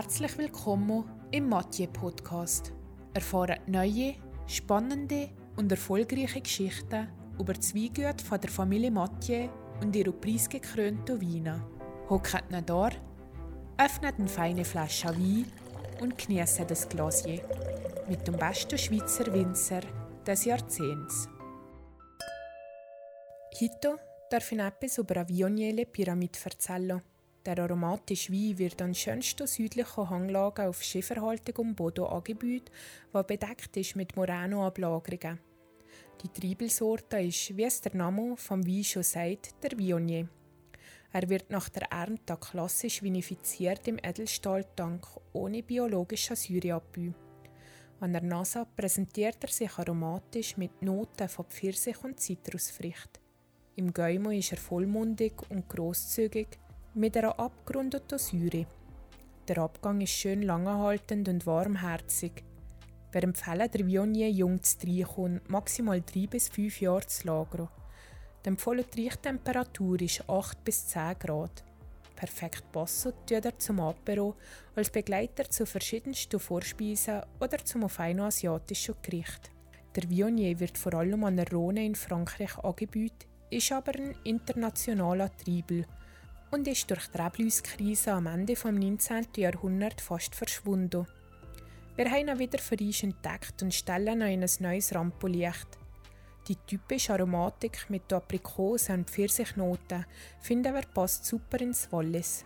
Herzlich willkommen im Mathieu Podcast. Erfahren neue, spannende und erfolgreiche Geschichten über die Weingüte von der Familie Mathieu und ihre preisgekrönten Weine. Hockt ihn da, öffnet eine feine Flasche Wein und genießt das Glasier mit dem besten Schweizer Winzer des Jahrzehnts. Heute darf ich etwas über eine Vioniele Pyramide erzählen. Der aromatische Wein wird an schönsten südlichen Hanglagen auf schieferhaltigem Boden angebaut, der bedeckt ist mit Moreno-Ablagerungen. Die Triebelsorte ist, wie es der Name vom Wein schon sagt, der Viognier. Er wird nach der Ernte klassisch vinifiziert im Edelstahltank ohne biologische Säureabbau. An der Nase präsentiert er sich aromatisch mit Noten von Pfirsich und Zitrusfrüchten. Im Gäumo ist er vollmundig und großzügig, mit einer abgerundeten Säure. Der Abgang ist schön langanhaltend und warmherzig. Wir empfehlen der Viognier jung zu trinken maximal 3 bis 5 Jahre zu lagern. Die empfohlene Triechtemperatur ist 8 bis 10 Grad. Perfekt passen tut er zum Apero, als Begleiter zu verschiedensten Vorspeisen oder zum feinen asiatischen Gericht. Der Viognier wird vor allem an der Rhone in Frankreich angeboten, ist aber ein internationaler Triebel und ist durch die Rebläuskrise am Ende des 19. Jahrhunderts fast verschwunden. Wir haben ihn wieder für uns entdeckt und stellen ihn in ein neues Rampenlicht. Die typische Aromatik mit Aprikosen und Pfirsichnoten finden wir passt super ins Wallis.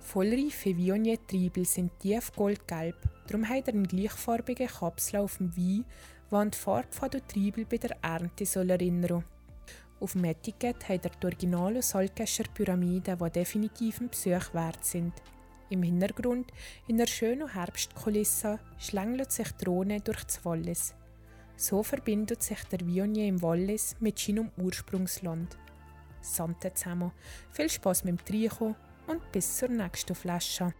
Vollreife Viognier-Triebel sind tief goldgelb, darum hat er eine gleichfarbige Kapsel auf dem Wein, die an die Farbe der Triebel bei der Ernte soll erinnern auf dem Etikett hat er die originalen Salzgescher Pyramiden, die definitiv ein Besuch wert sind. Im Hintergrund, in der schönen Herbstkulisse, schlängelt sich die Rhone durch das Wallis. So verbindet sich der Viognier im Wallis mit seinem Ursprungsland. Sante zusammen, viel Spaß mit dem Trinken und bis zur nächsten Flasche.